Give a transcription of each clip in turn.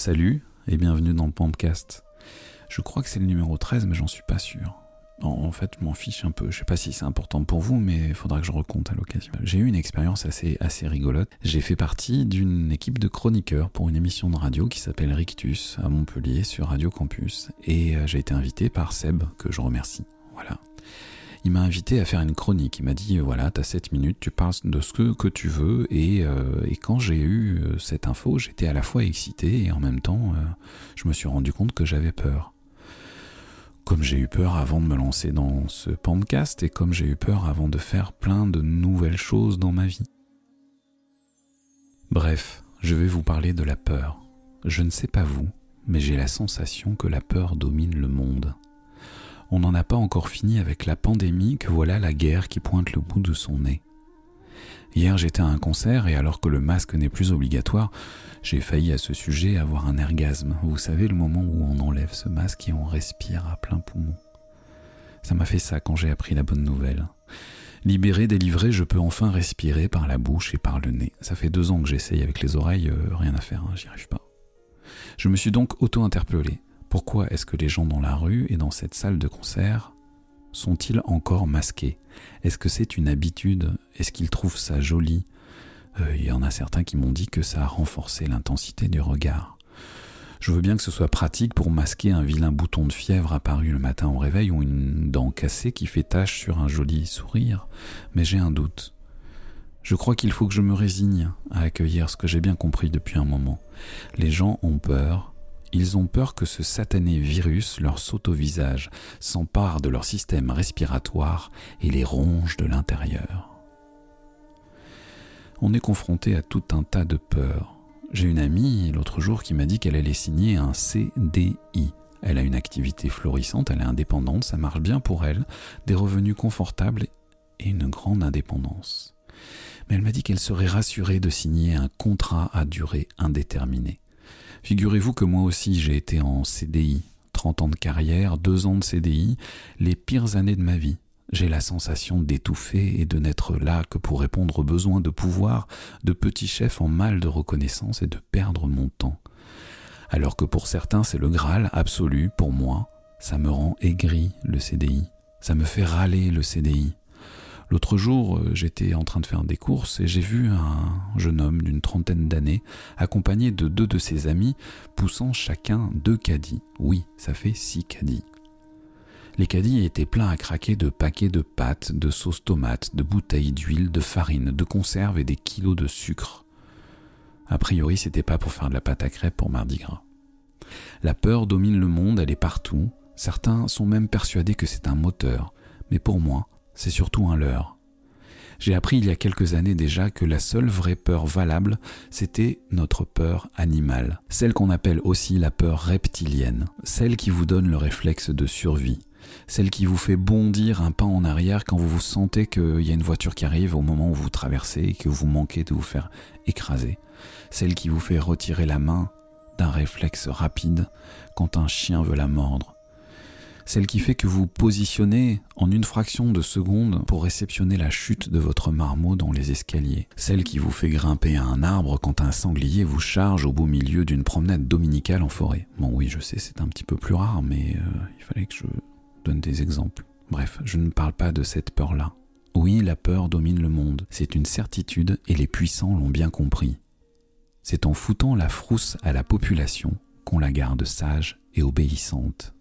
Salut et bienvenue dans le Pampcast. Je crois que c'est le numéro 13, mais j'en suis pas sûr. En fait, je m'en fiche un peu. Je sais pas si c'est important pour vous, mais il faudra que je recompte à l'occasion. J'ai eu une expérience assez, assez rigolote. J'ai fait partie d'une équipe de chroniqueurs pour une émission de radio qui s'appelle Rictus à Montpellier sur Radio Campus. Et euh, j'ai été invité par Seb, que je remercie. Voilà. Il m'a invité à faire une chronique. Il m'a dit voilà, t'as 7 minutes, tu parles de ce que, tu veux. Et, euh, et quand j'ai eu euh, cette info, j'étais à la fois excité et en même temps, je me suis rendu compte que j'avais peur comme j'ai eu peur avant de me lancer dans ce podcast et comme j'ai eu peur avant de faire plein de nouvelles choses dans ma vie. Bref, je vais vous parler de la peur. Je ne sais pas vous, mais j'ai la sensation que la peur domine le monde. On n'en a pas encore fini avec la pandémie que voilà la guerre qui pointe le bout de son nez. Hier j'étais à un concert et alors que le masque n'est plus obligatoire, j'ai failli à ce sujet avoir un ergasme. Vous savez le moment où on enlève ce masque et on respire à plein poumon. Ça m'a fait ça quand j'ai appris la bonne nouvelle. Libéré, délivré, je peux enfin respirer par la bouche et par le nez. Ça fait deux ans que j'essaye avec les oreilles, euh, rien à faire, hein, j'y arrive pas. Je me suis donc auto-interpellé. Pourquoi est-ce que les gens dans la rue et dans cette salle de concert sont-ils encore masqués? Est-ce que c'est une habitude? Est-ce qu'ils trouvent ça joli? Euh, Il y en a certains qui m'ont dit que ça a renforcé l'intensité du regard. Je veux bien que ce soit pratique pour masquer un vilain bouton de fièvre apparu le matin au réveil ou une dent cassée qui fait tache sur un joli sourire, mais j'ai un doute. Je crois qu'il faut que je me résigne à accueillir ce que j'ai bien compris depuis un moment. Les gens ont peur, ils ont peur que ce satané virus leur saute au visage, s'empare de leur système respiratoire et les ronge de l'intérieur. On est confronté à tout un tas de peurs. J'ai une amie l'autre jour qui m'a dit qu'elle allait signer un CDI. Elle a une activité florissante, elle est indépendante, ça marche bien pour elle, des revenus confortables et une grande indépendance. Mais elle m'a dit qu'elle serait rassurée de signer un contrat à durée indéterminée. Figurez-vous que moi aussi j'ai été en CDI, 30 ans de carrière, 2 ans de CDI, les pires années de ma vie. J'ai la sensation d'étouffer et de n'être là que pour répondre aux besoins de pouvoir de petits chefs en mal de reconnaissance et de perdre mon temps. Alors que pour certains c'est le Graal absolu, pour moi, ça me rend aigri le CDI. Ça me fait râler le CDI. L'autre jour, euh, j'étais en train de faire des courses et j'ai vu un jeune homme d'une trentaine d'années, accompagné de deux de ses amis, poussant chacun deux caddies. Oui, ça fait six caddies. Les caddies étaient pleins à craquer de paquets de pâtes, de sauce tomates, de bouteilles d'huile, de farine, de conserves et des kilos de sucre. A priori, c'était pas pour faire de la pâte à crêpes pour Mardi Gras. La peur domine le monde, elle est partout. Certains sont même persuadés que c'est un moteur. Mais pour moi, c'est surtout un leurre. J'ai appris il y a quelques années déjà que la seule vraie peur valable, c'était notre peur animale, celle qu'on appelle aussi la peur reptilienne, celle qui vous donne le réflexe de survie, celle qui vous fait bondir un pas en arrière quand vous vous sentez qu'il y a une voiture qui arrive au moment où vous traversez et que vous manquez de vous faire écraser, celle qui vous fait retirer la main d'un réflexe rapide quand un chien veut la mordre, celle qui fait que vous positionnez en une fraction de seconde pour réceptionner la chute de votre marmot dans les escaliers, celle qui vous fait grimper à un arbre quand un sanglier vous charge au beau milieu d'une promenade dominicale en forêt. Bon oui, je sais, c'est un petit peu plus rare, mais euh, il fallait que je donne des exemples. Bref, je ne parle pas de cette peur-là. Oui, la peur domine le monde, c'est une certitude et les puissants l'ont bien compris. C'est en foutant la frousse à la population qu'on la garde sage et obéissante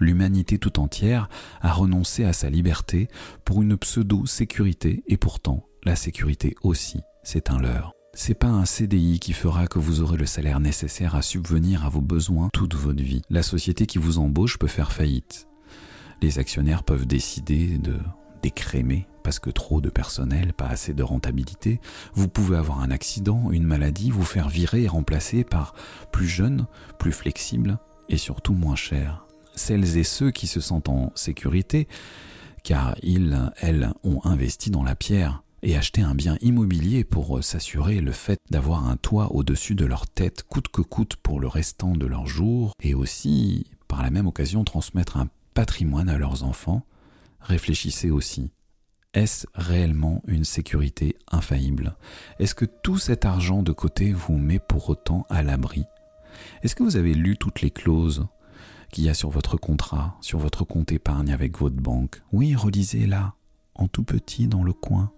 l'humanité tout entière a renoncé à sa liberté pour une pseudo-sécurité et pourtant la sécurité aussi, c'est un leurre. C'est pas un CDI qui fera que vous aurez le salaire nécessaire à subvenir à vos besoins toute votre vie. La société qui vous embauche peut faire faillite. Les actionnaires peuvent décider de décrémer parce que trop de personnel, pas assez de rentabilité. Vous pouvez avoir un accident, une maladie, vous faire virer et remplacer par plus jeune, plus flexible et surtout moins cher celles et ceux qui se sentent en sécurité, car ils, elles, ont investi dans la pierre et acheté un bien immobilier pour s'assurer le fait d'avoir un toit au-dessus de leur tête coûte que coûte pour le restant de leur jour, et aussi, par la même occasion, transmettre un patrimoine à leurs enfants, réfléchissez aussi. Est-ce réellement une sécurité infaillible? Est-ce que tout cet argent de côté vous met pour autant à l'abri? Est-ce que vous avez lu toutes les clauses? Qu'il y a sur votre contrat, sur votre compte épargne avec votre banque Oui, relisez là, en tout petit dans le coin.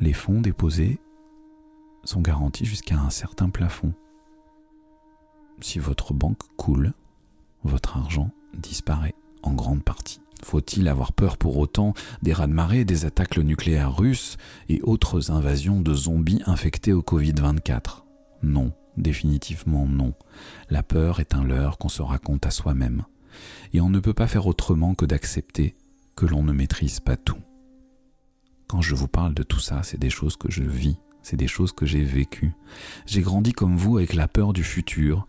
Les fonds déposés sont garantis jusqu'à un certain plafond. Si votre banque coule, votre argent disparaît en grande partie. Faut-il avoir peur pour autant des raz-de-marée, des attaques nucléaires russes et autres invasions de zombies infectés au Covid-24 Non, définitivement non. La peur est un leurre qu'on se raconte à soi-même. Et on ne peut pas faire autrement que d'accepter que l'on ne maîtrise pas tout. Quand je vous parle de tout ça, c'est des choses que je vis, c'est des choses que j'ai vécues. J'ai grandi comme vous avec la peur du futur,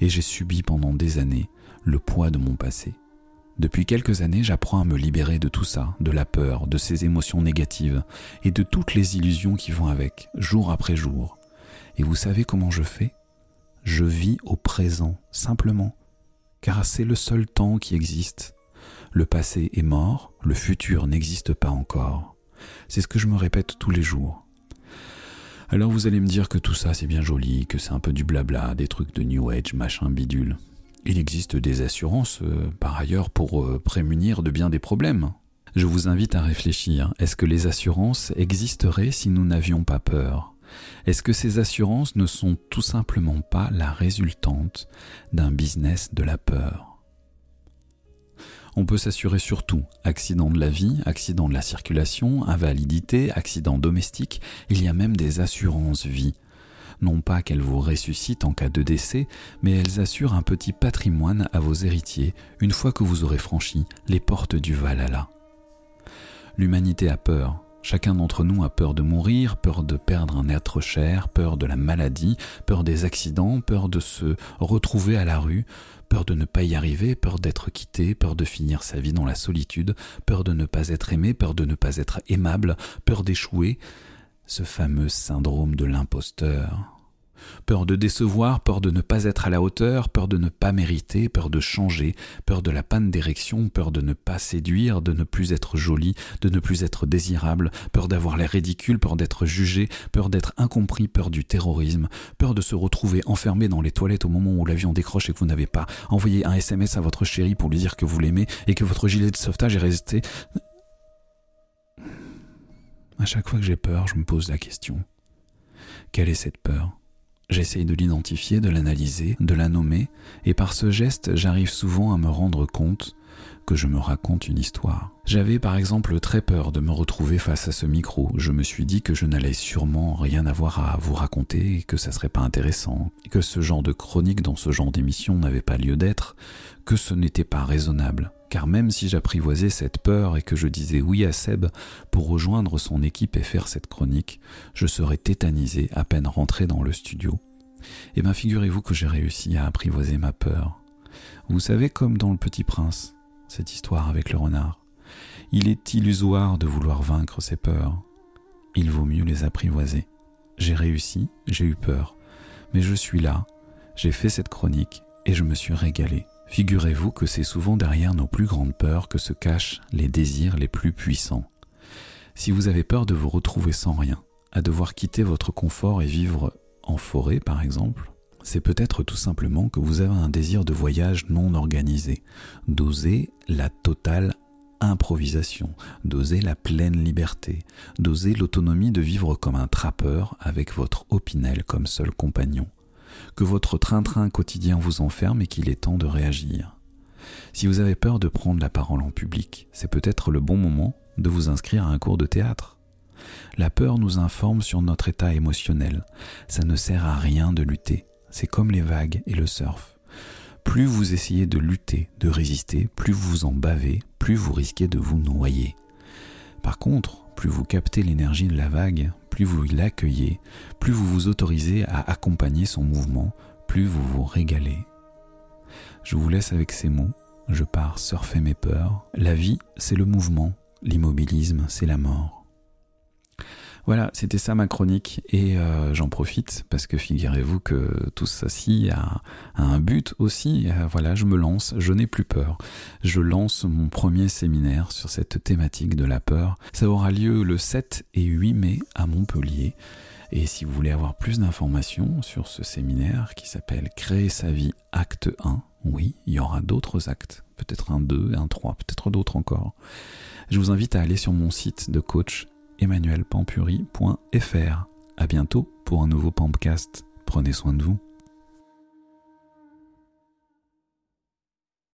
et j'ai subi pendant des années le poids de mon passé. Depuis quelques années, j'apprends à me libérer de tout ça, de la peur, de ces émotions négatives et de toutes les illusions qui vont avec, jour après jour. Et vous savez comment je fais? Je vis au présent, simplement, car c'est le seul temps qui existe. Le passé est mort, le futur n'existe pas encore. C'est ce que je me répète tous les jours. Alors vous allez me dire que tout ça c'est bien joli, que c'est un peu du blabla, des trucs de New Age, machin bidule. Il existe des assurances, euh, par ailleurs, pour euh, prémunir de bien des problèmes. Je vous invite à réfléchir. Est-ce que les assurances existeraient si nous n'avions pas peur? Est-ce que ces assurances ne sont tout simplement pas la résultante d'un business de la peur? On peut s'assurer sur tout. Accident de la vie, accident de la circulation, invalidité, accident domestique. Il y a même des assurances vie non pas qu'elles vous ressuscitent en cas de décès, mais elles assurent un petit patrimoine à vos héritiers une fois que vous aurez franchi les portes du Valhalla. L'humanité a peur. Chacun d'entre nous a peur de mourir, peur de perdre un être cher, peur de la maladie, peur des accidents, peur de se retrouver à la rue, peur de ne pas y arriver, peur d'être quitté, peur de finir sa vie dans la solitude, peur de ne pas être aimé, peur de ne pas être aimable, peur d'échouer, ce fameux syndrome de l'imposteur. Peur de décevoir, peur de ne pas être à la hauteur, peur de ne pas mériter, peur de changer, peur de la panne d'érection, peur de ne pas séduire, de ne plus être joli, de ne plus être désirable, peur d'avoir l'air ridicule, peur d'être jugé, peur d'être incompris, peur du terrorisme, peur de se retrouver enfermé dans les toilettes au moment où l'avion décroche et que vous n'avez pas envoyé un SMS à votre chérie pour lui dire que vous l'aimez et que votre gilet de sauvetage est resté à chaque fois que j'ai peur, je me pose la question. Quelle est cette peur? J'essaye de l'identifier, de l'analyser, de la nommer, et par ce geste, j'arrive souvent à me rendre compte que je me raconte une histoire. J'avais par exemple très peur de me retrouver face à ce micro. Je me suis dit que je n'allais sûrement rien avoir à vous raconter et que ça serait pas intéressant, que ce genre de chronique dans ce genre d'émission n'avait pas lieu d'être, que ce n'était pas raisonnable. Car même si j'apprivoisais cette peur et que je disais oui à Seb pour rejoindre son équipe et faire cette chronique, je serais tétanisé à peine rentré dans le studio. Eh bien figurez-vous que j'ai réussi à apprivoiser ma peur. Vous savez comme dans Le Petit Prince, cette histoire avec le renard. Il est illusoire de vouloir vaincre ses peurs. Il vaut mieux les apprivoiser. J'ai réussi, j'ai eu peur, mais je suis là, j'ai fait cette chronique et je me suis régalé. Figurez-vous que c'est souvent derrière nos plus grandes peurs que se cachent les désirs les plus puissants. Si vous avez peur de vous retrouver sans rien, à devoir quitter votre confort et vivre en forêt par exemple, c'est peut-être tout simplement que vous avez un désir de voyage non organisé, d'oser la totale improvisation, d'oser la pleine liberté, d'oser l'autonomie de vivre comme un trappeur avec votre opinel comme seul compagnon, que votre train-train quotidien vous enferme et qu'il est temps de réagir. Si vous avez peur de prendre la parole en public, c'est peut-être le bon moment de vous inscrire à un cours de théâtre. La peur nous informe sur notre état émotionnel. Ça ne sert à rien de lutter. C'est comme les vagues et le surf. Plus vous essayez de lutter, de résister, plus vous en bavez, plus vous risquez de vous noyer. Par contre, plus vous captez l'énergie de la vague, plus vous l'accueillez, plus vous vous autorisez à accompagner son mouvement, plus vous vous régalez. Je vous laisse avec ces mots. Je pars surfer mes peurs. La vie, c'est le mouvement. L'immobilisme, c'est la mort. Voilà, c'était ça ma chronique et euh, j'en profite parce que figurez-vous que tout ceci a, un but aussi. Euh, voilà, je me lance, je n'ai plus peur. Je lance mon premier séminaire sur cette thématique de la peur. Ça aura lieu le 7 et 8 mai à Montpellier. Et si vous voulez avoir plus d'informations sur ce séminaire qui s'appelle Créer sa vie acte 1, oui, il y aura d'autres actes, peut-être un 2, un 3, peut-être d'autres encore. Je vous invite à aller sur mon site de coach emmanuelpampuri.fr. À bientôt pour un nouveau Pampcast. Prenez soin de vous.